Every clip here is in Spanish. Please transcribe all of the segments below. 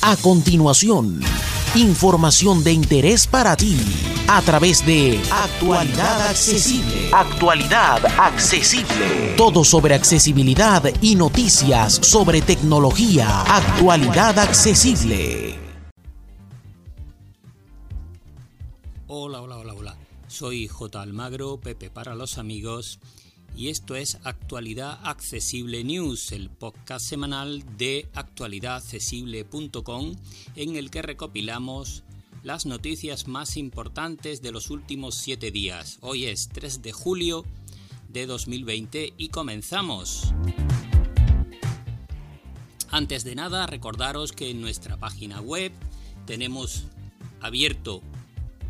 A continuación, información de interés para ti a través de Actualidad Accesible. Actualidad Accesible. Todo sobre accesibilidad y noticias sobre tecnología. Actualidad Accesible. Hola, hola, hola, hola. Soy J. Almagro, Pepe para los amigos y esto es Actualidad Accesible News, el podcast semanal de actualidadaccesible.com en el que recopilamos las noticias más importantes de los últimos 7 días. Hoy es 3 de julio de 2020 y comenzamos. Antes de nada, recordaros que en nuestra página web tenemos abierto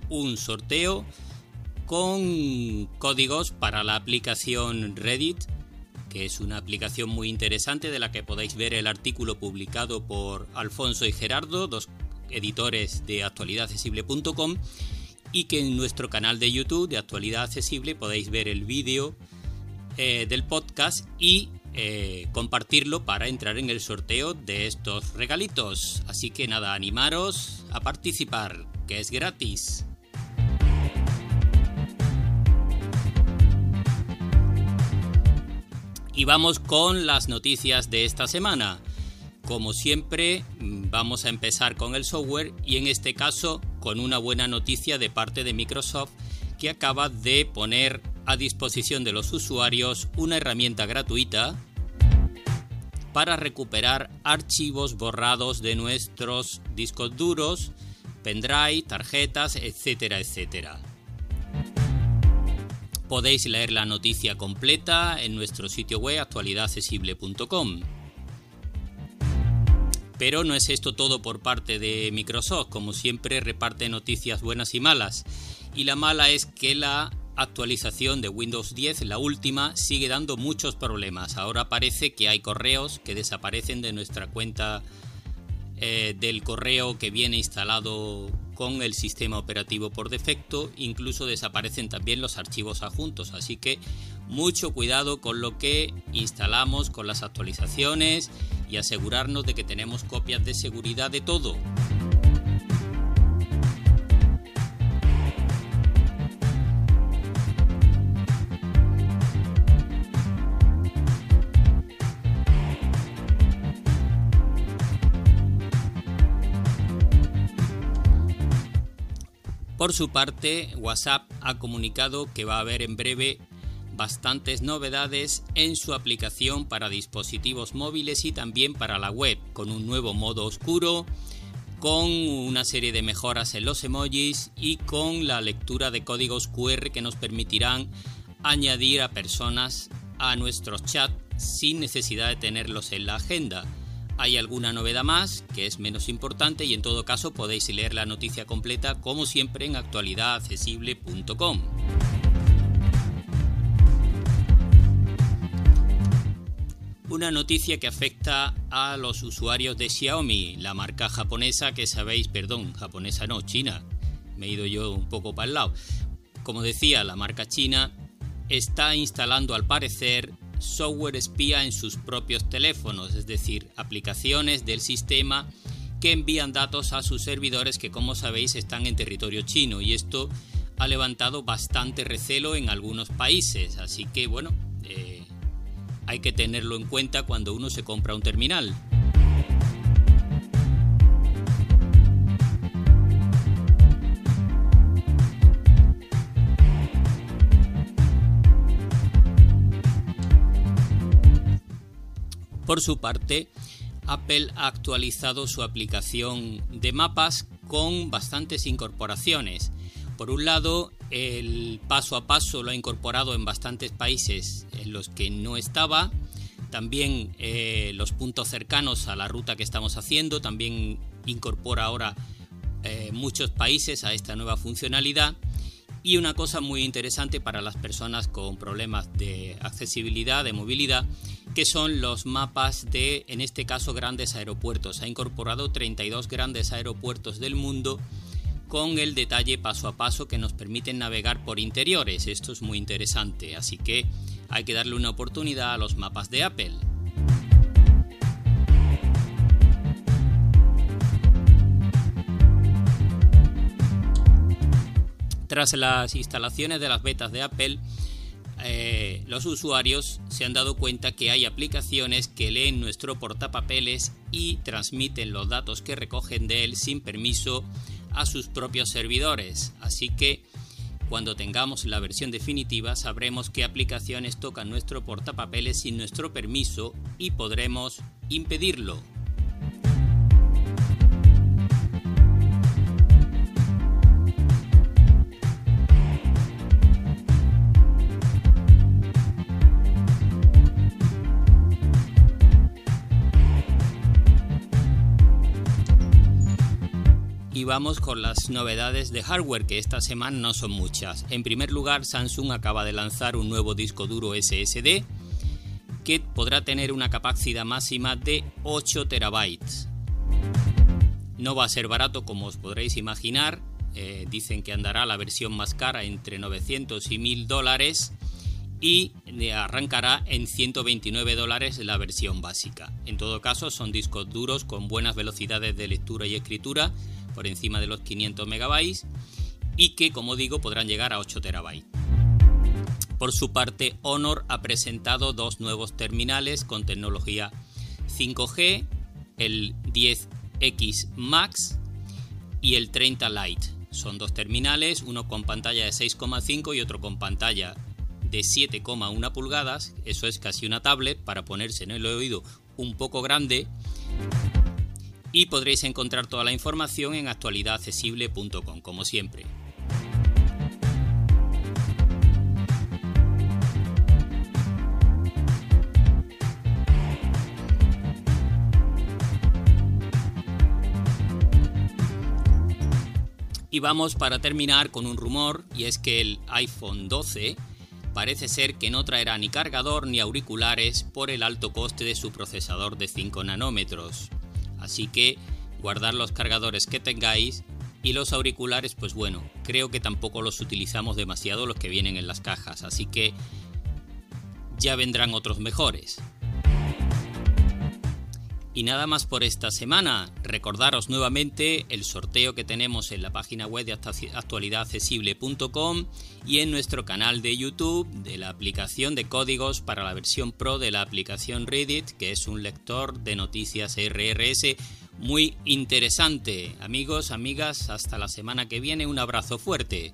un sorteo con códigos para la aplicación Reddit, que es una aplicación muy interesante de la que podéis ver el artículo publicado por Alfonso y Gerardo, dos editores de actualidadaccesible.com, y que en nuestro canal de YouTube de Actualidad Accesible podéis ver el vídeo eh, del podcast y eh, compartirlo para entrar en el sorteo de estos regalitos. Así que nada, animaros a participar, que es gratis. Y vamos con las noticias de esta semana. Como siempre, vamos a empezar con el software y en este caso con una buena noticia de parte de Microsoft que acaba de poner a disposición de los usuarios una herramienta gratuita para recuperar archivos borrados de nuestros discos duros, pendrive, tarjetas, etcétera, etcétera. Podéis leer la noticia completa en nuestro sitio web actualidadaccesible.com. Pero no es esto todo por parte de Microsoft, como siempre reparte noticias buenas y malas. Y la mala es que la actualización de Windows 10, la última, sigue dando muchos problemas. Ahora parece que hay correos que desaparecen de nuestra cuenta eh, del correo que viene instalado con el sistema operativo por defecto, incluso desaparecen también los archivos adjuntos, así que mucho cuidado con lo que instalamos, con las actualizaciones y asegurarnos de que tenemos copias de seguridad de todo. Por su parte, WhatsApp ha comunicado que va a haber en breve bastantes novedades en su aplicación para dispositivos móviles y también para la web, con un nuevo modo oscuro, con una serie de mejoras en los emojis y con la lectura de códigos QR que nos permitirán añadir a personas a nuestros chats sin necesidad de tenerlos en la agenda. Hay alguna novedad más que es menos importante y en todo caso podéis leer la noticia completa como siempre en actualidadaccesible.com. Una noticia que afecta a los usuarios de Xiaomi, la marca japonesa que sabéis, perdón, japonesa no, china. Me he ido yo un poco para el lado. Como decía, la marca china está instalando al parecer software espía en sus propios teléfonos, es decir, aplicaciones del sistema que envían datos a sus servidores que como sabéis están en territorio chino y esto ha levantado bastante recelo en algunos países, así que bueno, eh, hay que tenerlo en cuenta cuando uno se compra un terminal. Por su parte, Apple ha actualizado su aplicación de mapas con bastantes incorporaciones. Por un lado, el paso a paso lo ha incorporado en bastantes países en los que no estaba. También eh, los puntos cercanos a la ruta que estamos haciendo. También incorpora ahora eh, muchos países a esta nueva funcionalidad. Y una cosa muy interesante para las personas con problemas de accesibilidad, de movilidad, que son los mapas de, en este caso, grandes aeropuertos. Ha incorporado 32 grandes aeropuertos del mundo con el detalle paso a paso que nos permiten navegar por interiores. Esto es muy interesante, así que hay que darle una oportunidad a los mapas de Apple. Tras las instalaciones de las betas de Apple, eh, los usuarios se han dado cuenta que hay aplicaciones que leen nuestro portapapeles y transmiten los datos que recogen de él sin permiso a sus propios servidores. Así que cuando tengamos la versión definitiva sabremos qué aplicaciones tocan nuestro portapapeles sin nuestro permiso y podremos impedirlo. Vamos con las novedades de hardware que esta semana no son muchas. En primer lugar, Samsung acaba de lanzar un nuevo disco duro SSD que podrá tener una capacidad máxima de 8 terabytes. No va a ser barato como os podréis imaginar. Eh, dicen que andará la versión más cara entre 900 y 1000 dólares y arrancará en 129 dólares la versión básica. En todo caso, son discos duros con buenas velocidades de lectura y escritura por encima de los 500 megabytes y que, como digo, podrán llegar a 8 terabytes. Por su parte, Honor ha presentado dos nuevos terminales con tecnología 5G, el 10X Max y el 30 Lite. Son dos terminales, uno con pantalla de 6,5 y otro con pantalla de 7,1 pulgadas. Eso es casi una tablet para ponerse en el oído un poco grande y podréis encontrar toda la información en actualidadaccesible.com, como siempre. Y vamos para terminar con un rumor, y es que el iPhone 12 parece ser que no traerá ni cargador ni auriculares por el alto coste de su procesador de 5 nanómetros. Así que guardar los cargadores que tengáis y los auriculares, pues bueno, creo que tampoco los utilizamos demasiado los que vienen en las cajas, así que ya vendrán otros mejores. Y nada más por esta semana. Recordaros nuevamente el sorteo que tenemos en la página web de actualidadaccesible.com y en nuestro canal de YouTube de la aplicación de códigos para la versión Pro de la aplicación Reddit, que es un lector de noticias RRS muy interesante. Amigos, amigas, hasta la semana que viene. Un abrazo fuerte.